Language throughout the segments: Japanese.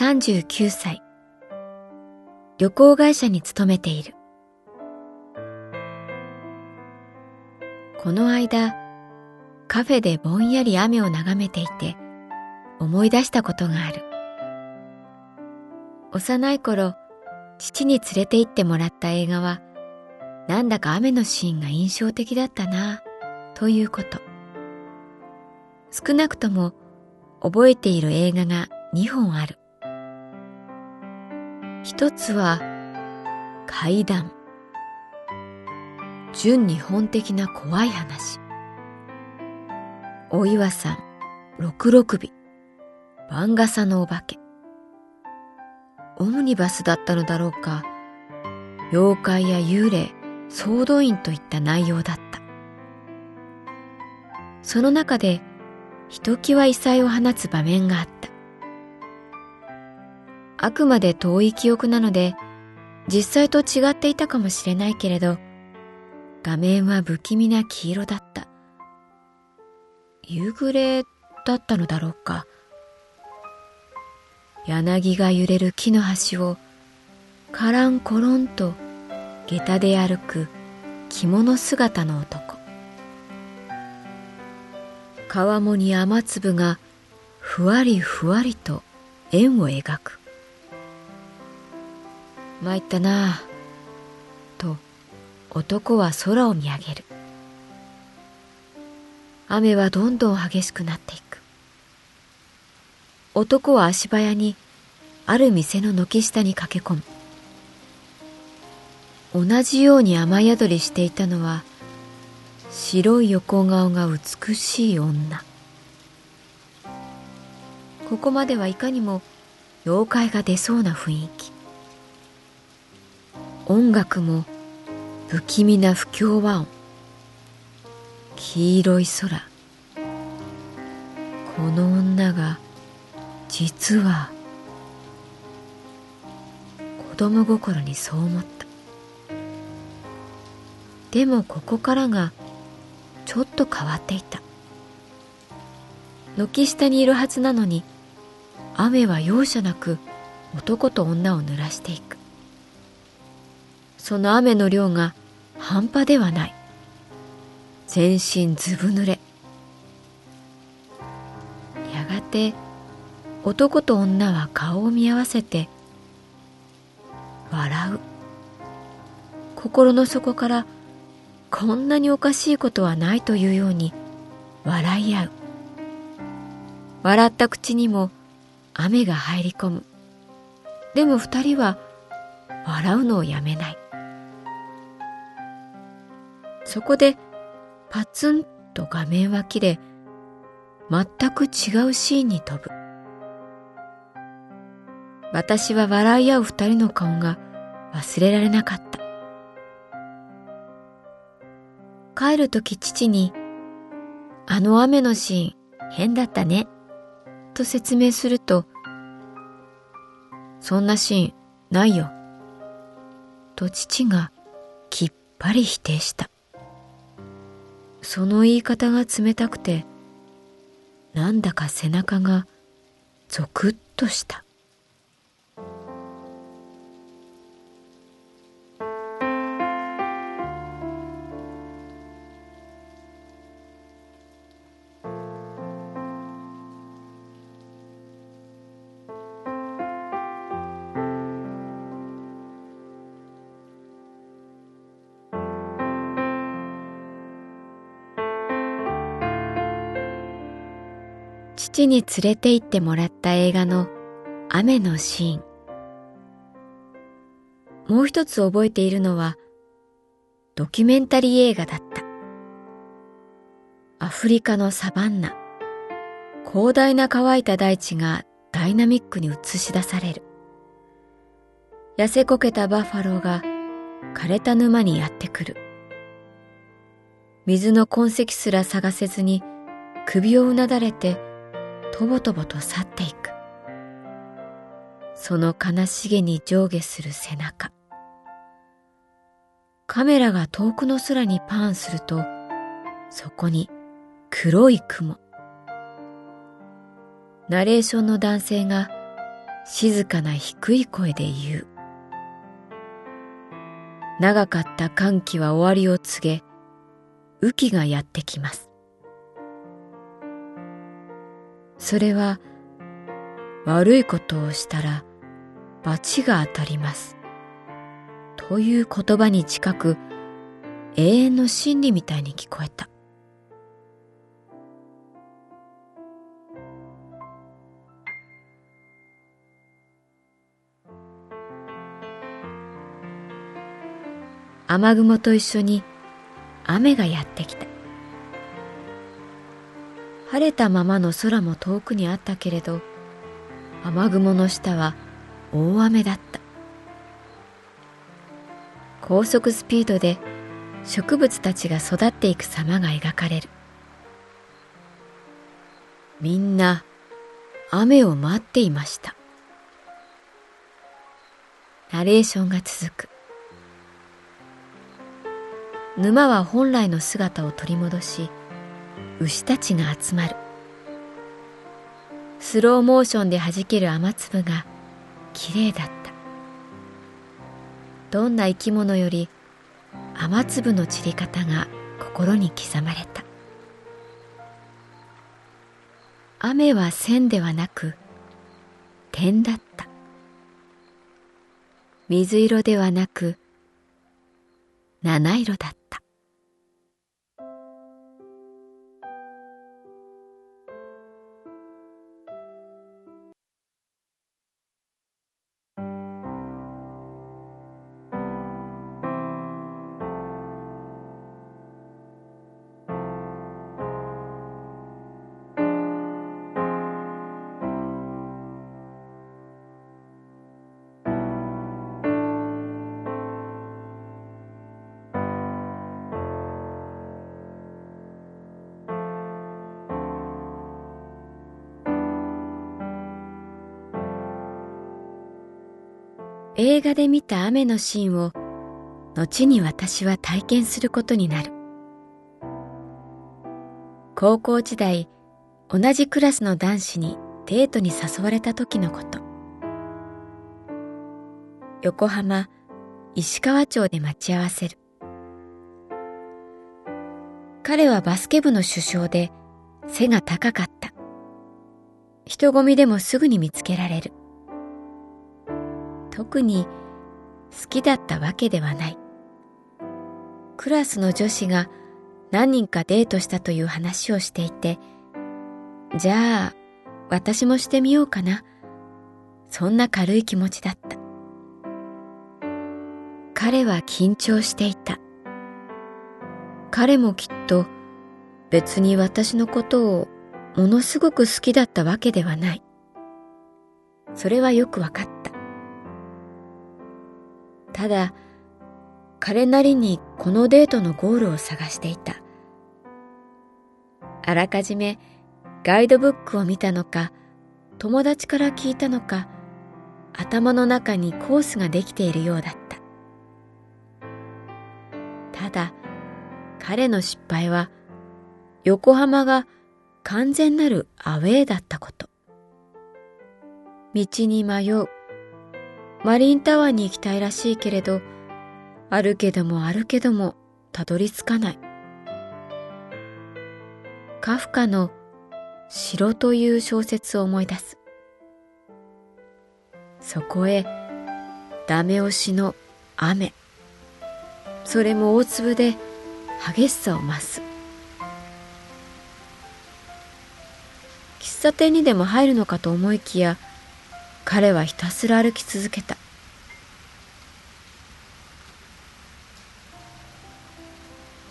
39歳。旅行会社に勤めている。この間、カフェでぼんやり雨を眺めていて思い出したことがある。幼い頃、父に連れて行ってもらった映画は、なんだか雨のシーンが印象的だったな、ということ。少なくとも覚えている映画が2本ある。一つは怪談。純日本的な怖い話。お岩さん、六六尾、番傘のお化け。オムニバスだったのだろうか、妖怪や幽霊、総動員といった内容だった。その中でひときわ異彩を放つ場面があった。あくまで遠い記憶なので、実際と違っていたかもしれないけれど、画面は不気味な黄色だった。夕暮れだったのだろうか。柳が揺れる木の端を、カランコロンと下駄で歩く着物姿の男。川面に雨粒がふわりふわりと円を描く。参ったなあ、と男は空を見上げる。雨はどんどん激しくなっていく。男は足早にある店の軒下に駆け込む。同じように雨宿りしていたのは白い横顔が美しい女ここまではいかにも妖怪が出そうな雰囲気音楽も不気味な不協和音黄色い空この女が実は子供心にそう思った。でもここからがちょっと変わっていた。軒下にいるはずなのに雨は容赦なく男と女を濡らしていく。その雨の量が半端ではない。全身ずぶ濡れ。やがて男と女は顔を見合わせて笑う。心の底からこんなにおかしいことはないというように笑い合う。笑った口にも雨が入り込む。でも二人は笑うのをやめない。そこでパツンと画面は切れ全く違うシーンに飛ぶ私は笑い合う二人の顔が忘れられなかった帰るとき父に、あの雨のシーン変だったね、とと説明すると、そんなシーンないよ。と父がきっぱり否定した。その言い方が冷たくて、なんだか背中がゾクッとした。父に連れて行ってもらった映画の雨のシーン。もう一つ覚えているのはドキュメンタリー映画だった。アフリカのサバンナ。広大な乾いた大地がダイナミックに映し出される。痩せこけたバッファローが枯れた沼にやってくる。水の痕跡すら探せずに首をうなだれてとぼとぼと去っていく。その悲しげに上下する背中。カメラが遠くの空にパーンすると、そこに黒い雲。ナレーションの男性が静かな低い声で言う。長かった歓喜は終わりを告げ、雨季がやってきます。それは悪いことをしたら罰が当たります。という言葉に近く永遠の真理みたいに聞こえた。雨雲と一緒に雨がやってきた。晴れたままの空も遠くにあったけれど雨雲の下は大雨だった。高速スピードで植物たちが育っていく様が描かれる。みんな雨を待っていました。ナレーションが続く。沼は本来の姿を取り戻し牛たちが集まる。スローモーションで弾ける雨粒がきれいだった。どんな生き物より雨粒の散り方が心に刻まれた。雨は線ではなく点だった。水色ではなく七色だった。映画で見た雨のシーンを後に私は体験することになる。高校時代、同じクラスの男子にデートに誘われた時のこと。横浜、石川町で待ち合わせる。彼はバスケ部の主将で背が高かった。人混みでもすぐに見つけられる。特に好きだったわけではない。クラスの女子が何人かデートしたという話をしていて、じゃあ私もしてみようかな。そんな軽い気持ちだった。彼は緊張していた。彼もきっと別に私のことをものすごく好きだったわけではない。それはよくわかったた。だ、彼なりにこのデートのゴールを探していた。あらかじめガイドブックを見たのか、友達から聞いたのか頭の中にコースができているようだったただ彼の失敗は横浜が完全なるアウェーだったこと道に迷うマリンタワーに行きたいらしいけれどあるけどもあるけどもたどり着かないカフカの城という小説を思い出す。そこへダメ押しの雨。それも大粒で激しさを増す。喫茶店にでも入るのかと思いきや、彼はひたすら歩き続けた。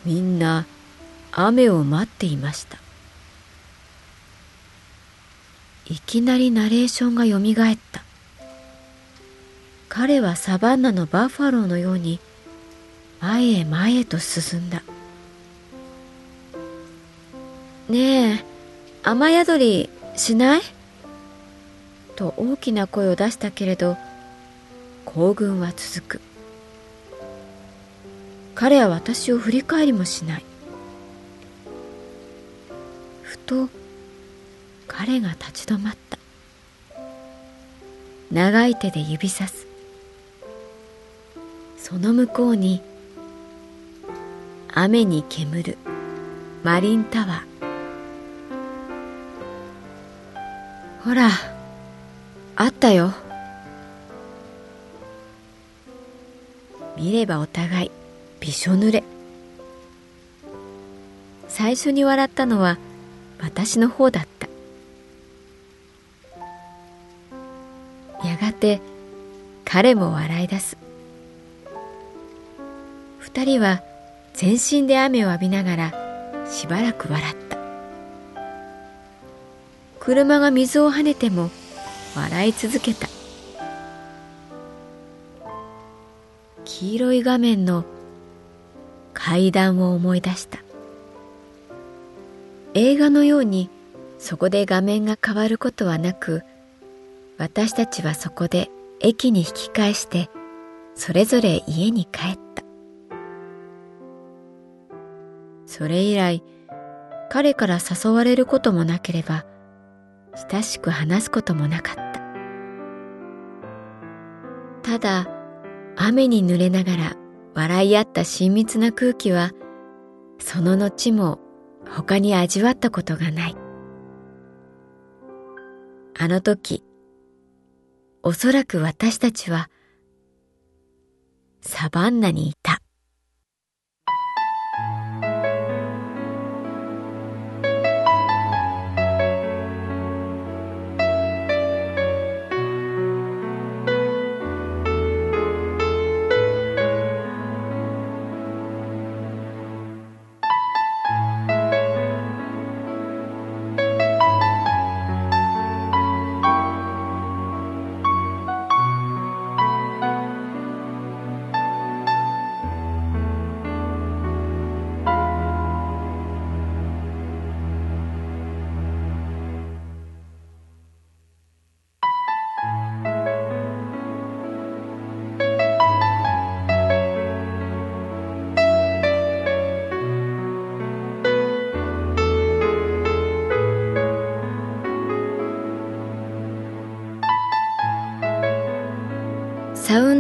みんな雨を待っていました。いきなりナレーションがよみがえった。彼はサバンナのバッファローのように前へ前へと進んだ。ねえ雨宿りしない？と大きな声を出したけれど行軍は続く。彼は私を振り返りもしない。ふと彼が立ち止まった。長い手で指さす。その向こうに雨に煙る。マリンタワー。ほらあったよ。見ればお互いびしょ濡れ。最初に笑ったのは私の方だった。やがて彼も笑い出す。二人は全身で雨を浴びながらしばらく笑った。車が水を跳ねても笑い続けた。黄色い画面の階段を思い出した。映画のようにそこで画面が変わることはなく私たちはそこで駅に引き返してそれぞれ家に帰った。それ以来彼から誘われることもなければ親しく話すこともなかった。ただ雨に濡れながら笑い合った親密な空気はその後も他に味わったことがない。あの時おそらく私たちはサバンナにいた。